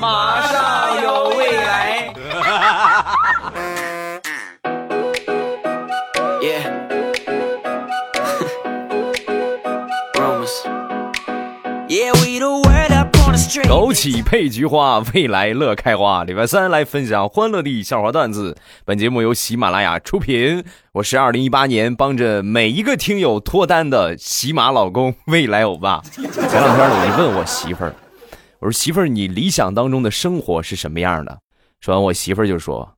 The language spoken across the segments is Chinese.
马上有未来。枸杞配菊花，未来乐开花。礼拜三来分享欢乐的笑话段子。本节目由喜马拉雅出品。我是二零一八年帮着每一个听友脱单的喜马老公未来欧巴。前两天呢，我就问我媳妇儿，我说媳妇儿，你理想当中的生活是什么样的？说完，我媳妇儿就说，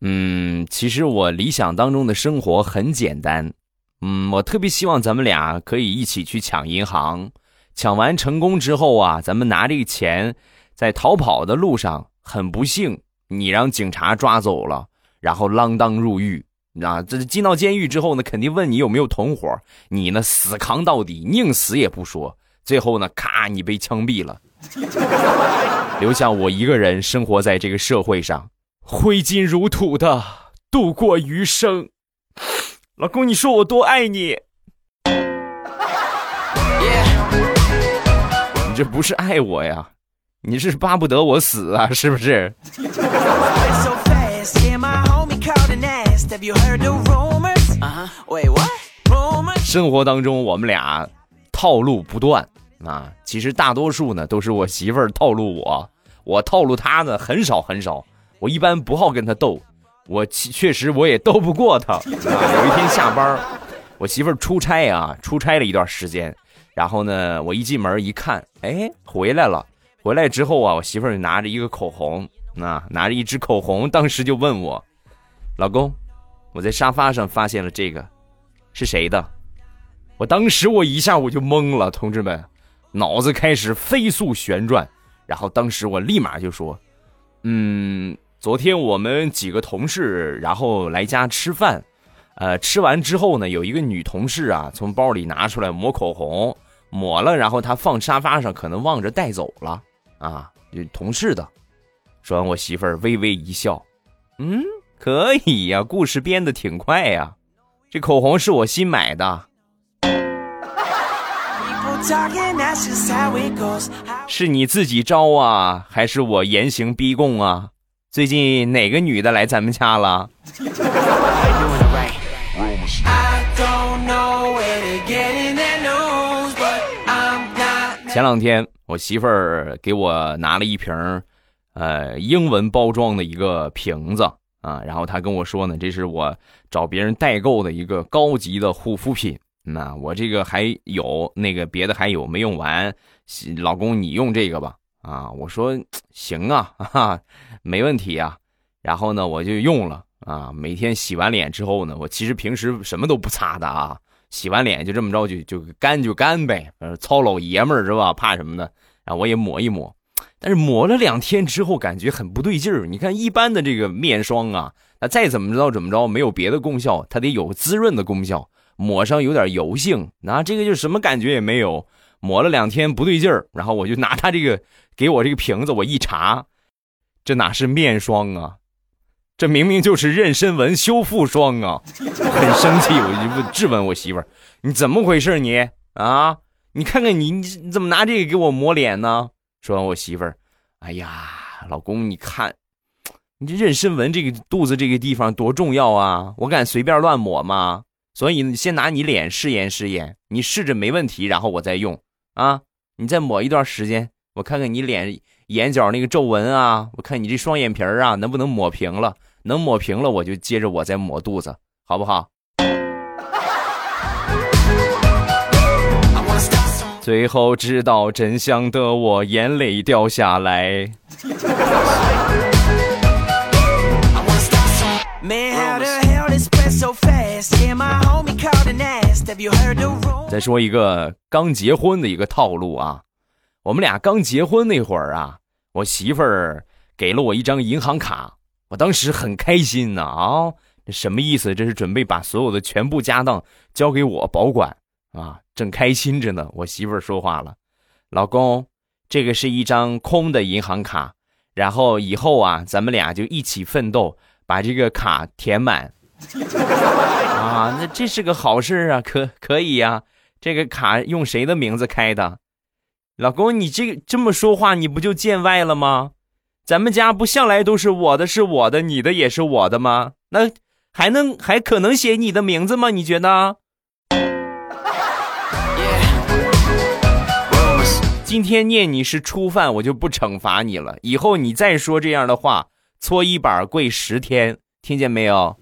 嗯，其实我理想当中的生活很简单。嗯，我特别希望咱们俩可以一起去抢银行。抢完成功之后啊，咱们拿这个钱，在逃跑的路上，很不幸，你让警察抓走了，然后锒铛入狱啊！这进到监狱之后呢，肯定问你有没有同伙，你呢死扛到底，宁死也不说。最后呢，咔，你被枪毙了，留下我一个人生活在这个社会上，挥金如土的度过余生。老公，你说我多爱你。你这不是爱我呀，你是巴不得我死啊，是不是？生活当中我们俩套路不断啊，其实大多数呢都是我媳妇儿套路我，我套路她呢很少很少。我一般不好跟她斗，我确实我也斗不过她。有一天下班，我媳妇儿出差啊，出差了一段时间。然后呢，我一进门一看，哎，回来了。回来之后啊，我媳妇儿拿着一个口红，啊，拿着一支口红，当时就问我：“老公，我在沙发上发现了这个，是谁的？”我当时我一下我就懵了，同志们，脑子开始飞速旋转。然后当时我立马就说：“嗯，昨天我们几个同事然后来家吃饭，呃，吃完之后呢，有一个女同事啊，从包里拿出来抹口红。”抹了，然后他放沙发上，可能忘着带走了啊！同事的。说完，我媳妇儿微微一笑，嗯，可以呀，故事编的挺快呀。这口红是我新买的，是你自己招啊，还是我严刑逼供啊？最近哪个女的来咱们家了？前两天我媳妇儿给我拿了一瓶呃，英文包装的一个瓶子啊，然后她跟我说呢，这是我找别人代购的一个高级的护肤品。那我这个还有那个别的还有没用完，老公你用这个吧。啊，我说行啊，哈，没问题啊。然后呢，我就用了啊，每天洗完脸之后呢，我其实平时什么都不擦的啊。洗完脸就这么着就就干就干呗，呃，糙老爷们儿是吧？怕什么的？然后我也抹一抹，但是抹了两天之后感觉很不对劲儿。你看一般的这个面霜啊，那再怎么着怎么着没有别的功效，它得有滋润的功效，抹上有点油性，那这个就什么感觉也没有。抹了两天不对劲儿，然后我就拿他这个给我这个瓶子我一查，这哪是面霜啊？这明明就是妊娠纹修复霜啊！很生气，我就质问我媳妇儿：“你怎么回事？你啊，你看看你，你怎么拿这个给我抹脸呢？”说完，我媳妇儿：“哎呀，老公，你看，你这妊娠纹这个肚子这个地方多重要啊！我敢随便乱抹吗？所以你先拿你脸试验试验，你试着没问题，然后我再用啊！你再抹一段时间，我看看你脸眼角那个皱纹啊，我看你这双眼皮儿啊，能不能抹平了？”能抹平了，我就接着我再抹肚子，好不好？最后知道真相的我眼泪掉下来。再说一个刚结婚的一个套路啊，我们俩刚结婚那会儿啊，我媳妇儿给了我一张银行卡。我当时很开心呢啊，这什么意思？这是准备把所有的全部家当交给我保管啊，正开心着呢。我媳妇儿说话了：“老公，这个是一张空的银行卡，然后以后啊，咱们俩就一起奋斗，把这个卡填满。啊，那这是个好事啊，可可以呀？这个卡用谁的名字开的？老公，你这这么说话，你不就见外了吗？”咱们家不向来都是我的是我的，你的也是我的吗？那还能还可能写你的名字吗？你觉得？今天念你是初犯，我就不惩罚你了。以后你再说这样的话，搓衣板跪十天，听见没有？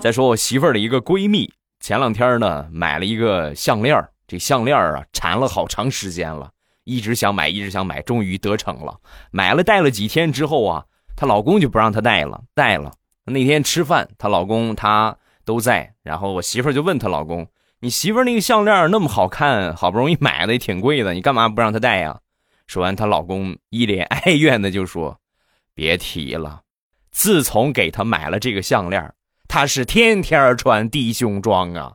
再说我媳妇儿的一个闺蜜，前两天呢买了一个项链这项链啊缠了好长时间了，一直想买，一直想买，终于得逞了。买了戴了几天之后啊，她老公就不让她戴了，戴了。那天吃饭，她老公她都在，然后我媳妇儿就问她老公：“你媳妇儿那个项链那么好看，好不容易买的也挺贵的，你干嘛不让她戴呀？”说完，她老公一脸哀怨的就说：“别提了，自从给他买了这个项链，他是天天穿低胸装啊，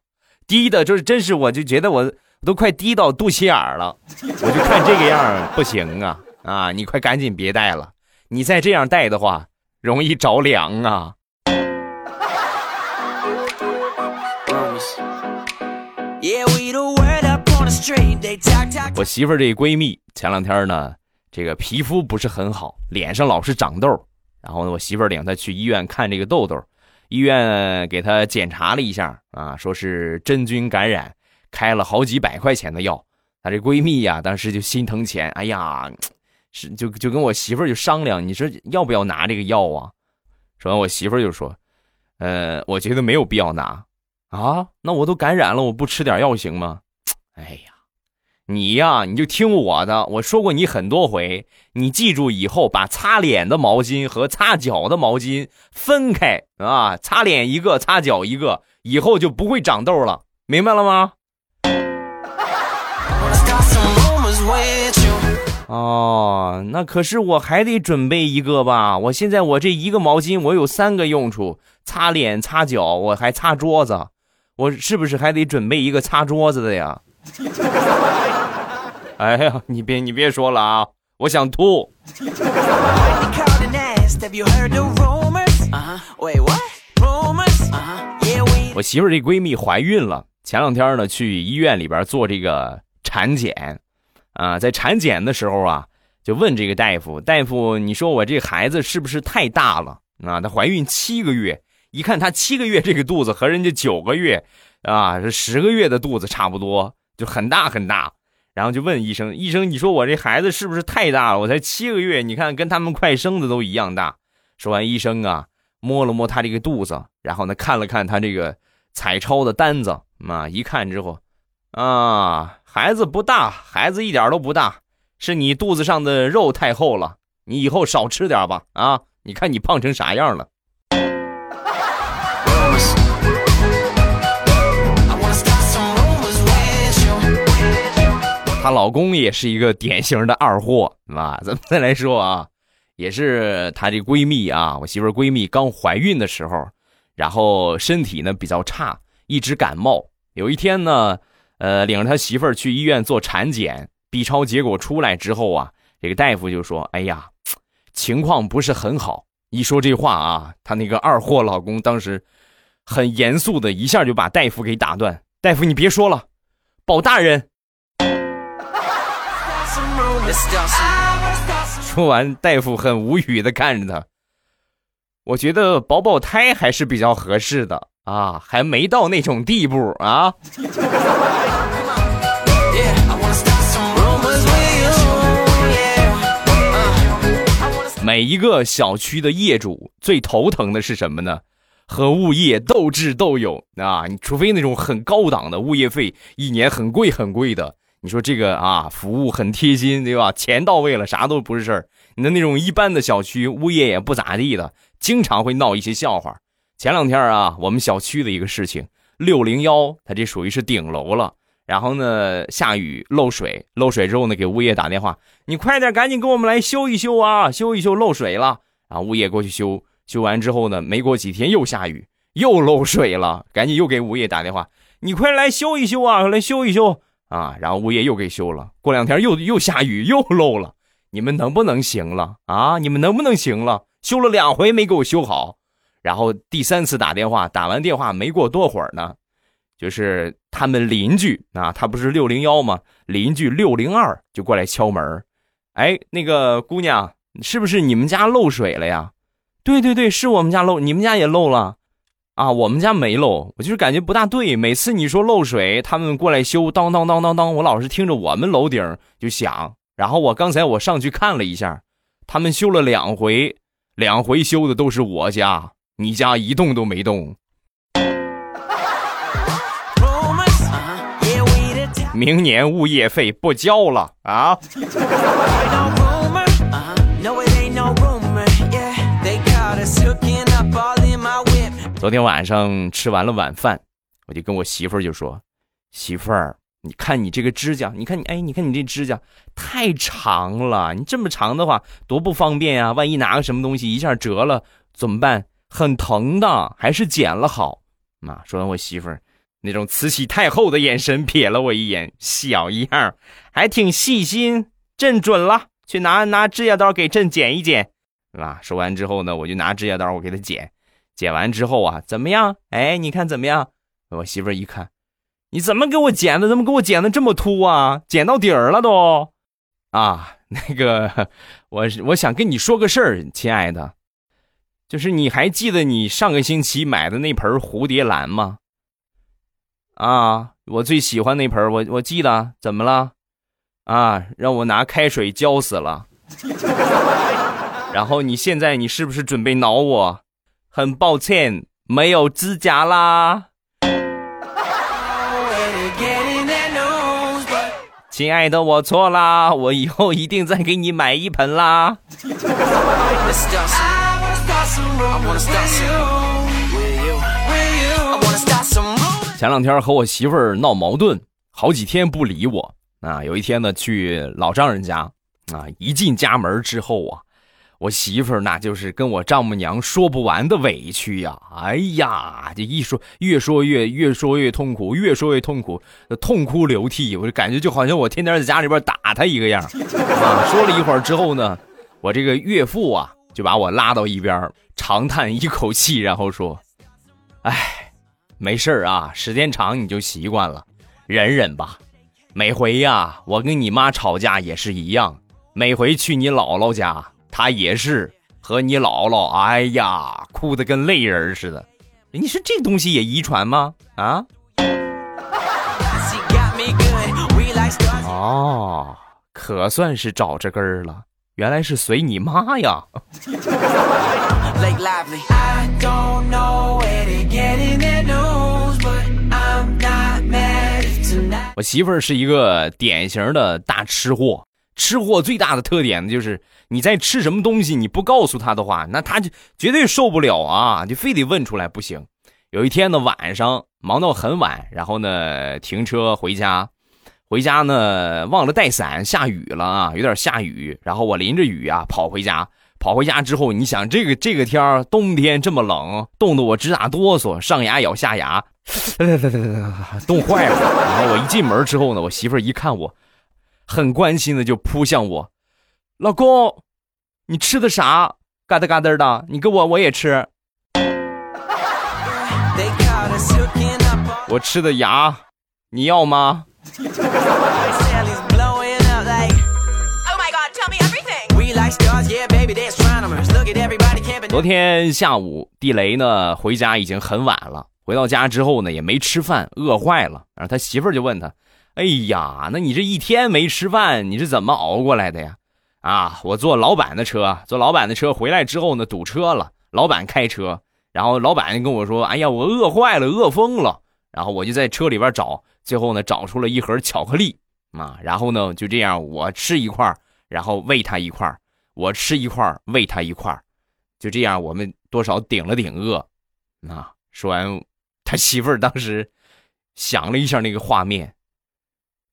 低的就是真是，我就觉得我都快低到肚脐眼了，我就看这个样不行啊。啊！你快赶紧别戴了，你再这样戴的话，容易着凉啊。”我媳妇儿这闺蜜前两天呢，这个皮肤不是很好，脸上老是长痘，然后呢，我媳妇儿领她去医院看这个痘痘，医院给她检查了一下啊，说是真菌感染，开了好几百块钱的药。她这闺蜜呀，当时就心疼钱，哎呀，是就就跟我媳妇儿就商量，你说要不要拿这个药啊？说完，我媳妇儿就说，呃，我觉得没有必要拿。啊，那我都感染了，我不吃点药行吗？哎呀，你呀，你就听我的，我说过你很多回，你记住以后把擦脸的毛巾和擦脚的毛巾分开啊，擦脸一个，擦脚一个，以后就不会长痘了，明白了吗？哦，那可是我还得准备一个吧？我现在我这一个毛巾，我有三个用处：擦脸、擦脚，我还擦桌子。我是不是还得准备一个擦桌子的呀？哎呀，你别你别说了啊！我想吐。我媳妇儿这闺蜜怀孕了，前两天呢去医院里边做这个产检，啊，在产检的时候啊，就问这个大夫，大夫，你说我这孩子是不是太大了？啊，她怀孕七个月。一看她七个月这个肚子和人家九个月，啊，是十个月的肚子差不多，就很大很大。然后就问医生：“医生，你说我这孩子是不是太大了？我才七个月，你看跟他们快生的都一样大。”说完，医生啊摸了摸他这个肚子，然后呢看了看他这个彩超的单子，啊，一看之后，啊，孩子不大，孩子一点都不大，是你肚子上的肉太厚了，你以后少吃点吧。啊，你看你胖成啥样了。老公也是一个典型的二货，啊，咱们再来说啊，也是她这闺蜜啊，我媳妇闺蜜刚怀孕的时候，然后身体呢比较差，一直感冒。有一天呢，呃，领着他媳妇儿去医院做产检，B 超结果出来之后啊，这个大夫就说：“哎呀，情况不是很好。”一说这话啊，她那个二货老公当时很严肃的一下就把大夫给打断：“大夫，你别说了，保大人。”说完，大夫很无语的看着他。我觉得保保胎还是比较合适的啊，还没到那种地步啊。每一个小区的业主最头疼的是什么呢？和物业斗智斗勇啊！你除非那种很高档的物业费，一年很贵很贵的。你说这个啊，服务很贴心，对吧？钱到位了，啥都不是事儿。你的那种一般的小区，物业也不咋地的，经常会闹一些笑话。前两天啊，我们小区的一个事情，六零幺，它这属于是顶楼了。然后呢，下雨漏水，漏水之后呢，给物业打电话，你快点，赶紧给我们来修一修啊，修一修漏水了。然后物业过去修，修完之后呢，没过几天又下雨，又漏水了，赶紧又给物业打电话，你快来修一修啊，来修一修。啊，然后物业又给修了，过两天又又下雨又漏了，你们能不能行了啊？你们能不能行了？修了两回没给我修好，然后第三次打电话，打完电话没过多会儿呢，就是他们邻居啊，他不是六零幺吗？邻居六零二就过来敲门，哎，那个姑娘，是不是你们家漏水了呀？对对对，是我们家漏，你们家也漏了，啊，我们家没漏，我就是感觉不大对，每次你说漏水，他们过来修，当当当当当，我老是听着我们楼顶就响，然后我刚才我上去看了一下，他们修了两回，两回修的都是我家，你家一动都没动。明年物业费不交了啊！昨天晚上吃完了晚饭，我就跟我媳妇儿就说：“媳妇儿，你看你这个指甲，你看你哎，你看你这指甲太长了，你这么长的话多不方便呀！万一拿个什么东西一下折了怎么办？很疼的，还是剪了好。”妈，说完我媳妇儿。那种慈禧太后的眼神瞥了我一眼，小样还挺细心。朕准了，去拿拿指甲刀给朕剪一剪，是吧？说完之后呢，我就拿指甲刀，我给他剪。剪完之后啊，怎么样？哎，你看怎么样？我媳妇一看，你怎么给我剪的？怎么给我剪的这么秃啊？剪到底儿了都。啊，那个，我我想跟你说个事儿，亲爱的，就是你还记得你上个星期买的那盆蝴蝶兰吗？啊，我最喜欢那盆我我记得怎么了？啊，让我拿开水浇死了。然后你现在你是不是准备挠我？很抱歉，没有指甲啦。亲爱的，我错啦，我以后一定再给你买一盆啦。前两天和我媳妇儿闹矛盾，好几天不理我啊。有一天呢，去老丈人家啊，一进家门之后啊，我媳妇儿那就是跟我丈母娘说不完的委屈呀。哎呀，这一说越说越越说越痛苦，越说越痛苦，痛哭流涕。我就感觉就好像我天天在家里边打他一个样啊。说了一会儿之后呢，我这个岳父啊就把我拉到一边，长叹一口气，然后说：“哎。”没事儿啊，时间长你就习惯了，忍忍吧。每回呀，我跟你妈吵架也是一样。每回去你姥姥家，她也是和你姥姥，哎呀，哭得跟泪人似的。你说这东西也遗传吗？啊？哦，可算是找着根儿了，原来是随你妈呀。我媳妇儿是一个典型的大吃货，吃货最大的特点呢，就是你在吃什么东西，你不告诉他的话，那他就绝对受不了啊，就非得问出来不行。有一天呢，晚上忙到很晚，然后呢停车回家，回家呢忘了带伞，下雨了啊，有点下雨，然后我淋着雨啊跑回家。跑回家之后，你想这个这个天儿，冬天这么冷，冻得我直打哆嗦，上牙咬下牙，冻坏了。然后我一进门之后呢，我媳妇儿一看我，很关心的就扑向我，老公，你吃的啥？嘎噔嘎噔的，你给我我也吃。我吃的牙，你要吗？昨天下午，地雷呢回家已经很晚了。回到家之后呢，也没吃饭，饿坏了。然后他媳妇儿就问他：“哎呀，那你这一天没吃饭，你是怎么熬过来的呀？”啊，我坐老板的车，坐老板的车回来之后呢，堵车了。老板开车，然后老板跟我说：“哎呀，我饿坏了，饿疯了。”然后我就在车里边找，最后呢找出了一盒巧克力啊。然后呢就这样，我吃一块然后喂他一块我吃一块喂他一块就这样，我们多少顶了顶饿。啊，说完，他媳妇儿当时想了一下那个画面。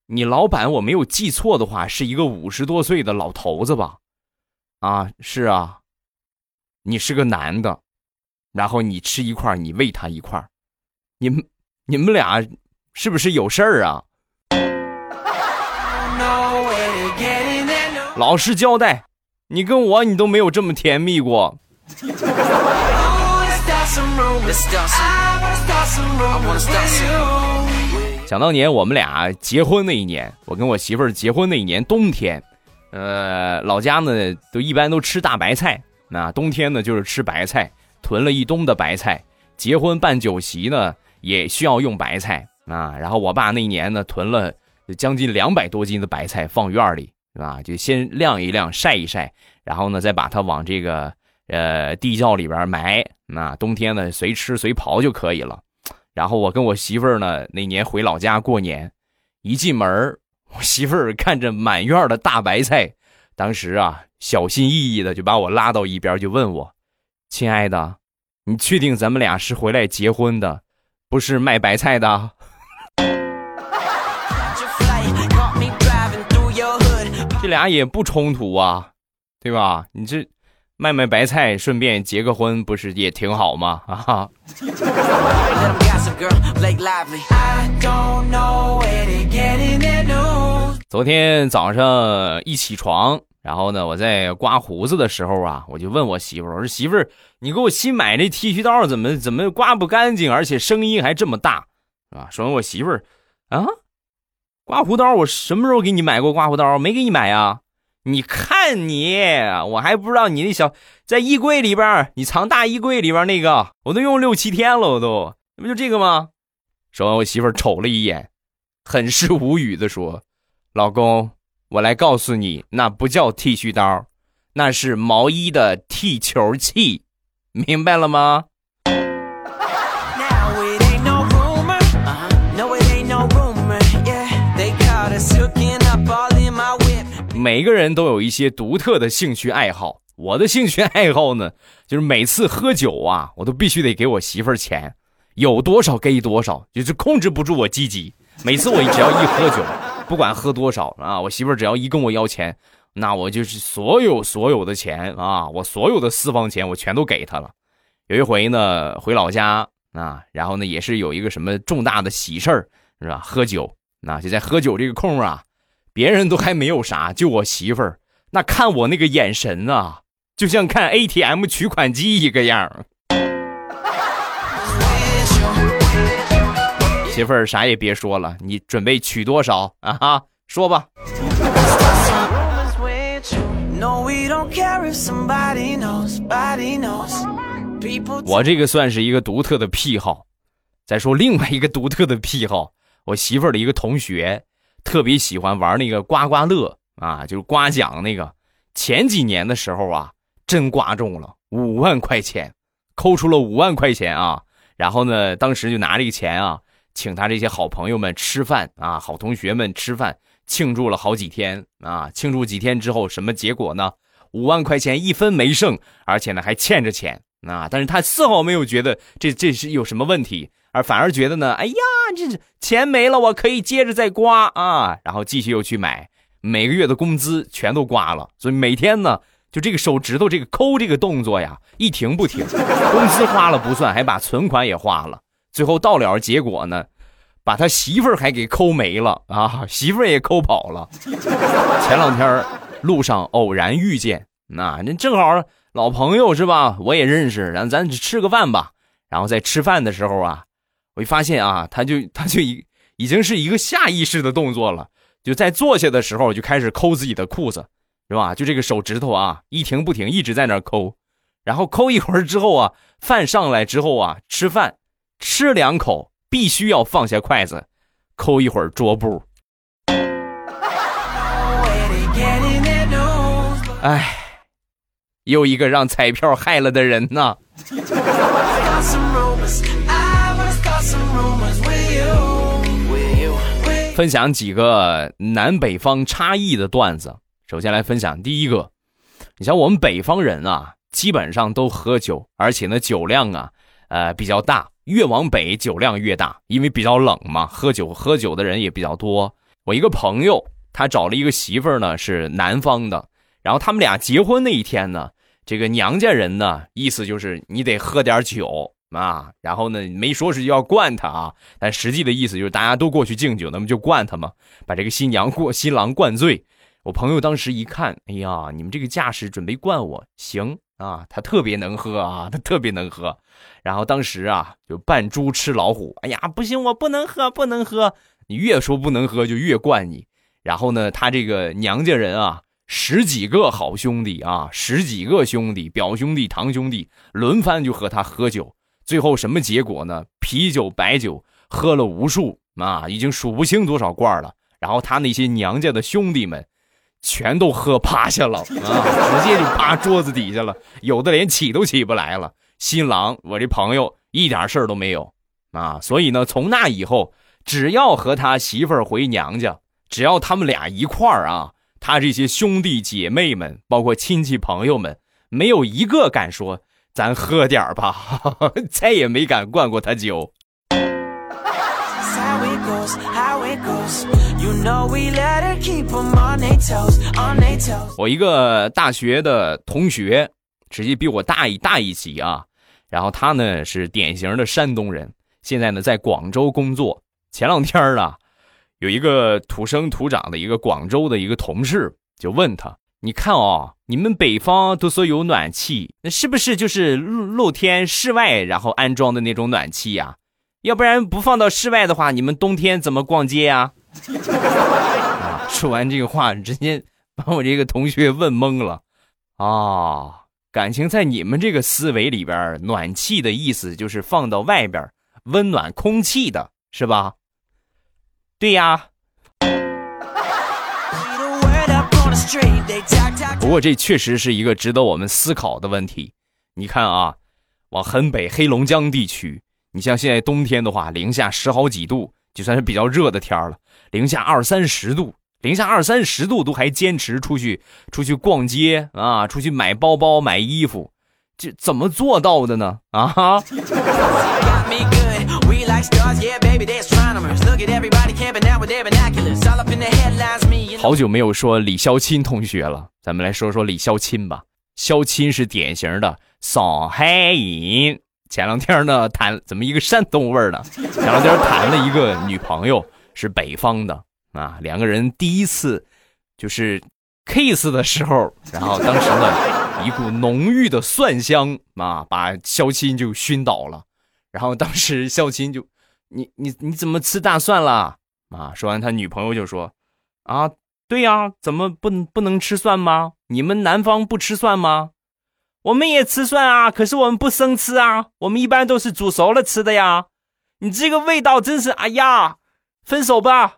你老板我没有记错的话，是一个五十多岁的老头子吧？啊，是啊。你是个男的，然后你吃一块你喂他一块你们你们俩是不是有事儿啊？老实交代。你跟我，你都没有这么甜蜜过。想当年我们俩结婚那一年，我跟我媳妇儿结婚那一年冬天，呃，老家呢都一般都吃大白菜，那冬天呢就是吃白菜，囤了一冬的白菜。结婚办酒席呢也需要用白菜啊，然后我爸那一年呢囤了将近两百多斤的白菜放院里，是吧？就先晾一晾，晒一晒，然后呢再把它往这个呃地窖里边埋，那冬天呢随吃随刨就可以了。然后我跟我媳妇儿呢，那年回老家过年，一进门我媳妇儿看着满院的大白菜，当时啊，小心翼翼的就把我拉到一边，就问我：“亲爱的，你确定咱们俩是回来结婚的，不是卖白菜的？” 这俩也不冲突啊，对吧？你这。卖卖白菜，顺便结个婚，不是也挺好吗？啊！昨天早上一起床，然后呢，我在刮胡子的时候啊，我就问我媳妇儿：“我说媳妇儿，你给我新买那剃须刀怎么怎么刮不干净，而且声音还这么大，是吧？”说完，我媳妇儿啊，刮胡刀我什么时候给你买过刮胡刀？没给你买啊？你看你，我还不知道你那小在衣柜里边，你藏大衣柜里边那个，我都用六七天了，我都，那不就这个吗？说完，我媳妇瞅了一眼，很是无语的说：“老公，我来告诉你，那不叫剃须刀，那是毛衣的剃球器，明白了吗？”每个人都有一些独特的兴趣爱好。我的兴趣爱好呢，就是每次喝酒啊，我都必须得给我媳妇儿钱，有多少给多少，就是控制不住我积极。每次我只要一喝酒，不管喝多少啊，我媳妇儿只要一跟我要钱，那我就是所有所有的钱啊，我所有的私房钱我全都给她了。有一回呢，回老家啊，然后呢也是有一个什么重大的喜事儿，是吧？喝酒，那就在喝酒这个空啊。别人都还没有啥，就我媳妇儿，那看我那个眼神啊，就像看 ATM 取款机一个样。媳妇儿啥也别说了，你准备取多少啊？哈，说吧。我这个算是一个独特的癖好。再说另外一个独特的癖好，我媳妇儿的一个同学。特别喜欢玩那个刮刮乐啊，就是刮奖那个。前几年的时候啊，真刮中了五万块钱，抠出了五万块钱啊。然后呢，当时就拿这个钱啊，请他这些好朋友们吃饭啊，好同学们吃饭，庆祝了好几天啊。庆祝几天之后，什么结果呢？五万块钱一分没剩，而且呢还欠着钱啊。但是他丝毫没有觉得这这是有什么问题。而反而觉得呢，哎呀，这钱没了，我可以接着再刮啊，然后继续又去买，每个月的工资全都刮了，所以每天呢，就这个手指头这个抠这个动作呀，一停不停，工资花了不算，还把存款也花了，最后到了结果呢，把他媳妇儿还给抠没了啊，媳妇儿也抠跑了。前两天路上偶然遇见，那那正好老朋友是吧？我也认识，咱咱吃个饭吧。然后在吃饭的时候啊。我一发现啊，他就他就已已经是一个下意识的动作了，就在坐下的时候就开始抠自己的裤子，是吧？就这个手指头啊，一停不停，一直在那抠，然后抠一会儿之后啊，饭上来之后啊，吃饭吃两口必须要放下筷子，抠一会儿桌布。哎，又一个让彩票害了的人呐。分享几个南北方差异的段子。首先来分享第一个，你像我们北方人啊，基本上都喝酒，而且呢酒量啊，呃比较大。越往北酒量越大，因为比较冷嘛，喝酒喝酒的人也比较多。我一个朋友，他找了一个媳妇儿呢，是南方的。然后他们俩结婚那一天呢，这个娘家人呢，意思就是你得喝点酒。啊，然后呢，没说是要灌他啊，但实际的意思就是大家都过去敬酒，那么就灌他嘛，把这个新娘过新郎灌醉。我朋友当时一看，哎呀，你们这个架势准备灌我，行啊，他特别能喝啊，他特别能喝。然后当时啊，就扮猪吃老虎，哎呀，不行，我不能喝，不能喝。你越说不能喝就越灌你。然后呢，他这个娘家人啊，十几个好兄弟啊，十几个兄弟，表兄弟、堂兄弟轮番就和他喝酒。最后什么结果呢？啤酒、白酒喝了无数啊，已经数不清多少罐了。然后他那些娘家的兄弟们，全都喝趴下了啊，直接就趴桌子底下了，有的连起都起不来了。新郎，我这朋友一点事儿都没有啊。所以呢，从那以后，只要和他媳妇儿回娘家，只要他们俩一块儿啊，他这些兄弟姐妹们，包括亲戚朋友们，没有一个敢说。咱喝点儿吧，再也没敢灌过他酒。我一个大学的同学，直接比我大一大一级啊。然后他呢是典型的山东人，现在呢在广州工作。前两天啊，有一个土生土长的一个广州的一个同事就问他。你看哦，你们北方都说有暖气，那是不是就是露露天室外然后安装的那种暖气呀？要不然不放到室外的话，你们冬天怎么逛街呀？啊！说完这个话，直接把我这个同学问懵了。啊，感情在你们这个思维里边，暖气的意思就是放到外边温暖空气的，是吧？对呀。不过这确实是一个值得我们思考的问题。你看啊，往很北黑龙江地区，你像现在冬天的话，零下十好几度，就算是比较热的天儿了。零下二三十度，零下二三十度都还坚持出去出去逛街啊，出去买包包买衣服，这怎么做到的呢？啊！We like stars, yeah, baby, they astronomers. Look at everybody camping out with their binoculars. All up in the headlines, me. 好久没有说李肖钦同学了，咱们来说说李肖钦吧。肖钦是典型的上海人。前两天呢，谈怎么一个山东味儿呢？前两天谈了一个女朋友，是北方的啊。两个人第一次就是 kiss 的时候，然后当时呢，一股浓郁的蒜香啊，把肖钦就熏倒了。然后当时孝亲就。你你你怎么吃大蒜了啊？说完，他女朋友就说：“啊，对呀，怎么不不能吃蒜吗？你们南方不吃蒜吗？我们也吃蒜啊，可是我们不生吃啊，我们一般都是煮熟了吃的呀。你这个味道真是……哎呀，分手吧。”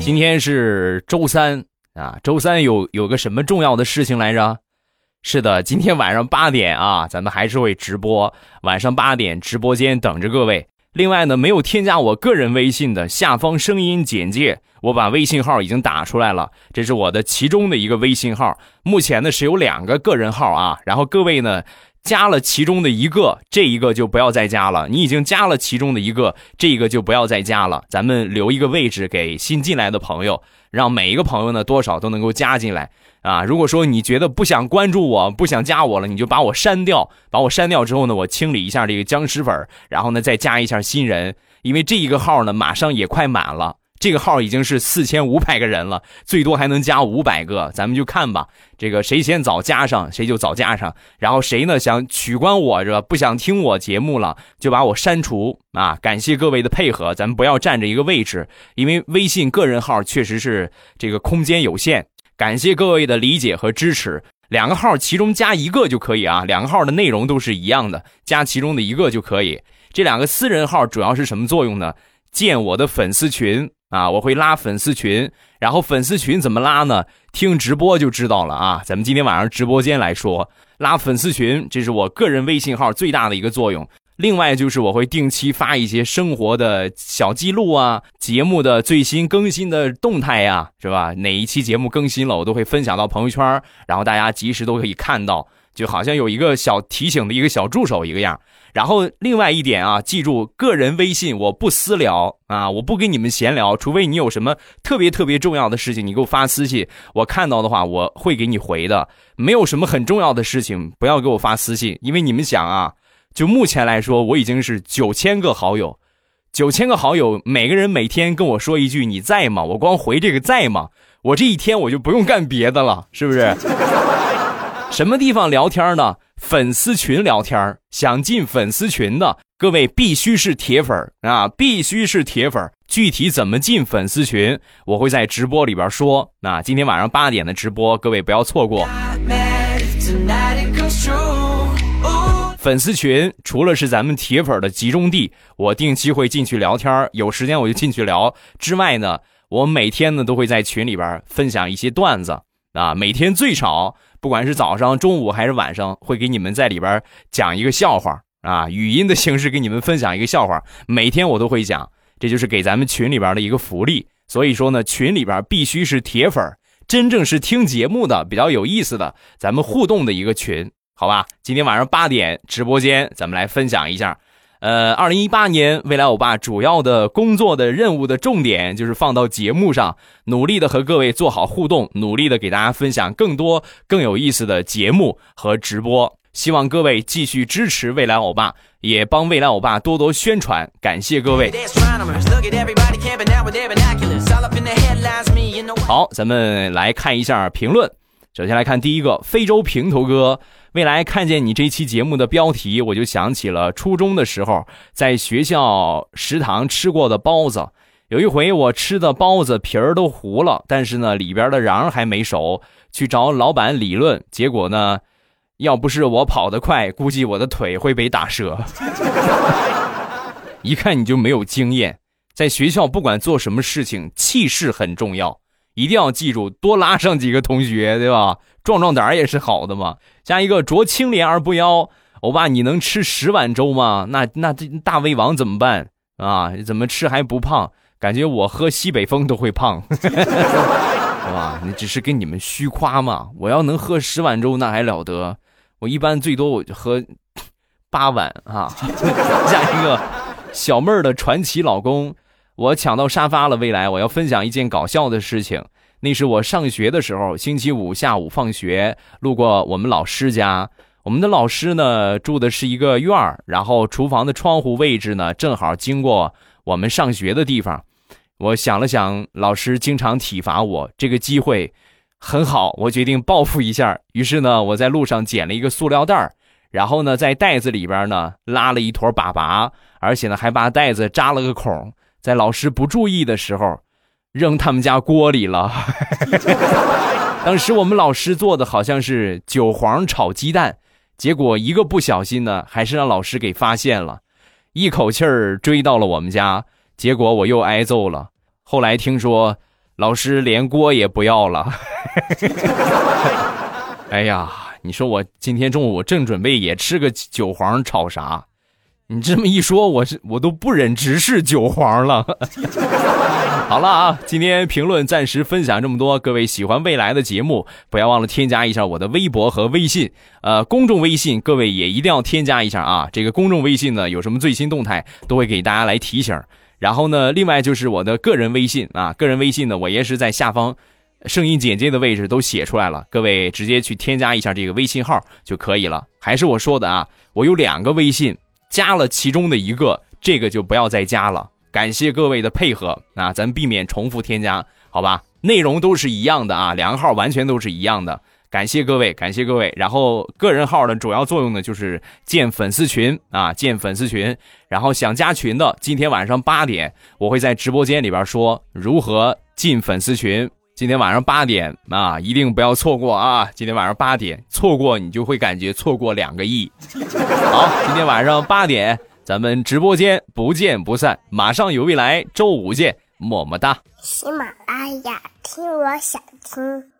今天是周三。啊，周三有有个什么重要的事情来着？是的，今天晚上八点啊，咱们还是会直播。晚上八点，直播间等着各位。另外呢，没有添加我个人微信的，下方声音简介，我把微信号已经打出来了，这是我的其中的一个微信号。目前呢是有两个个人号啊，然后各位呢加了其中的一个，这一个就不要再加了。你已经加了其中的一个，这一个就不要再加了。咱们留一个位置给新进来的朋友。让每一个朋友呢，多少都能够加进来啊！如果说你觉得不想关注我，不想加我了，你就把我删掉。把我删掉之后呢，我清理一下这个僵尸粉，然后呢再加一下新人。因为这一个号呢，马上也快满了。这个号已经是四千五百个人了，最多还能加五百个，咱们就看吧。这个谁先早加上，谁就早加上。然后谁呢想取关我，这不想听我节目了，就把我删除啊！感谢各位的配合，咱们不要占着一个位置，因为微信个人号确实是这个空间有限。感谢各位的理解和支持，两个号其中加一个就可以啊，两个号的内容都是一样的，加其中的一个就可以。这两个私人号主要是什么作用呢？建我的粉丝群。啊，我会拉粉丝群，然后粉丝群怎么拉呢？听直播就知道了啊。咱们今天晚上直播间来说，拉粉丝群，这是我个人微信号最大的一个作用。另外就是我会定期发一些生活的小记录啊，节目的最新更新的动态呀，是吧？哪一期节目更新了，我都会分享到朋友圈，然后大家及时都可以看到，就好像有一个小提醒的一个小助手一个样。然后另外一点啊，记住个人微信我不私聊啊，我不跟你们闲聊，除非你有什么特别特别重要的事情，你给我发私信，我看到的话我会给你回的。没有什么很重要的事情，不要给我发私信，因为你们想啊，就目前来说，我已经是九千个好友，九千个好友，每个人每天跟我说一句你在吗？我光回这个在吗？我这一天我就不用干别的了，是不是？什么地方聊天呢？粉丝群聊天想进粉丝群的各位必须是铁粉啊，必须是铁粉具体怎么进粉丝群，我会在直播里边说。那今天晚上八点的直播，各位不要错过。粉丝群除了是咱们铁粉的集中地，我定期会进去聊天有时间我就进去聊。之外呢，我每天呢都会在群里边分享一些段子啊，每天最少不管是早上、中午还是晚上，会给你们在里边讲一个笑话啊，语音的形式给你们分享一个笑话，每天我都会讲，这就是给咱们群里边的一个福利。所以说呢，群里边必须是铁粉，真正是听节目的比较有意思的，咱们互动的一个群。好吧，今天晚上八点直播间，咱们来分享一下。呃，二零一八年未来欧巴主要的工作的任务的重点就是放到节目上，努力的和各位做好互动，努力的给大家分享更多更有意思的节目和直播。希望各位继续支持未来欧巴，也帮未来欧巴多多宣传，感谢各位。好，咱们来看一下评论。首先来看第一个，非洲平头哥。未来看见你这期节目的标题，我就想起了初中的时候在学校食堂吃过的包子。有一回我吃的包子皮儿都糊了，但是呢里边的瓤还没熟，去找老板理论，结果呢，要不是我跑得快，估计我的腿会被打折。一看你就没有经验，在学校不管做什么事情，气势很重要。一定要记住，多拉上几个同学，对吧？壮壮胆也是好的嘛。下一个濯清涟而不妖，欧巴，你能吃十碗粥吗？那那这大胃王怎么办啊？怎么吃还不胖？感觉我喝西北风都会胖，是吧？你只是跟你们虚夸嘛。我要能喝十碗粥，那还了得？我一般最多我就喝八碗啊。下一个小妹儿的传奇老公。我抢到沙发了，未来我要分享一件搞笑的事情。那是我上学的时候，星期五下午放学路过我们老师家。我们的老师呢住的是一个院儿，然后厨房的窗户位置呢正好经过我们上学的地方。我想了想，老师经常体罚我，这个机会很好，我决定报复一下。于是呢，我在路上捡了一个塑料袋儿，然后呢在袋子里边呢拉了一坨粑粑，而且呢还把袋子扎了个孔。在老师不注意的时候，扔他们家锅里了。当时我们老师做的好像是韭黄炒鸡蛋，结果一个不小心呢，还是让老师给发现了，一口气儿追到了我们家，结果我又挨揍了。后来听说老师连锅也不要了。哎呀，你说我今天中午正准备也吃个韭黄炒啥？你这么一说，我是我都不忍直视韭黄了。好了啊，今天评论暂时分享这么多。各位喜欢未来的节目，不要忘了添加一下我的微博和微信，呃，公众微信，各位也一定要添加一下啊。这个公众微信呢，有什么最新动态都会给大家来提醒。然后呢，另外就是我的个人微信啊，个人微信呢，我也是在下方声音简介的位置都写出来了，各位直接去添加一下这个微信号就可以了。还是我说的啊，我有两个微信。加了其中的一个，这个就不要再加了。感谢各位的配合啊，咱避免重复添加，好吧？内容都是一样的啊，两个号完全都是一样的。感谢各位，感谢各位。然后个人号的主要作用呢，就是建粉丝群啊，建粉丝群。然后想加群的，今天晚上八点，我会在直播间里边说如何进粉丝群。今天晚上八点啊，一定不要错过啊！今天晚上八点错过，你就会感觉错过两个亿。好，今天晚上八点，咱们直播间不见不散。马上有未来，周五见，么么哒。喜马拉雅，听我想听。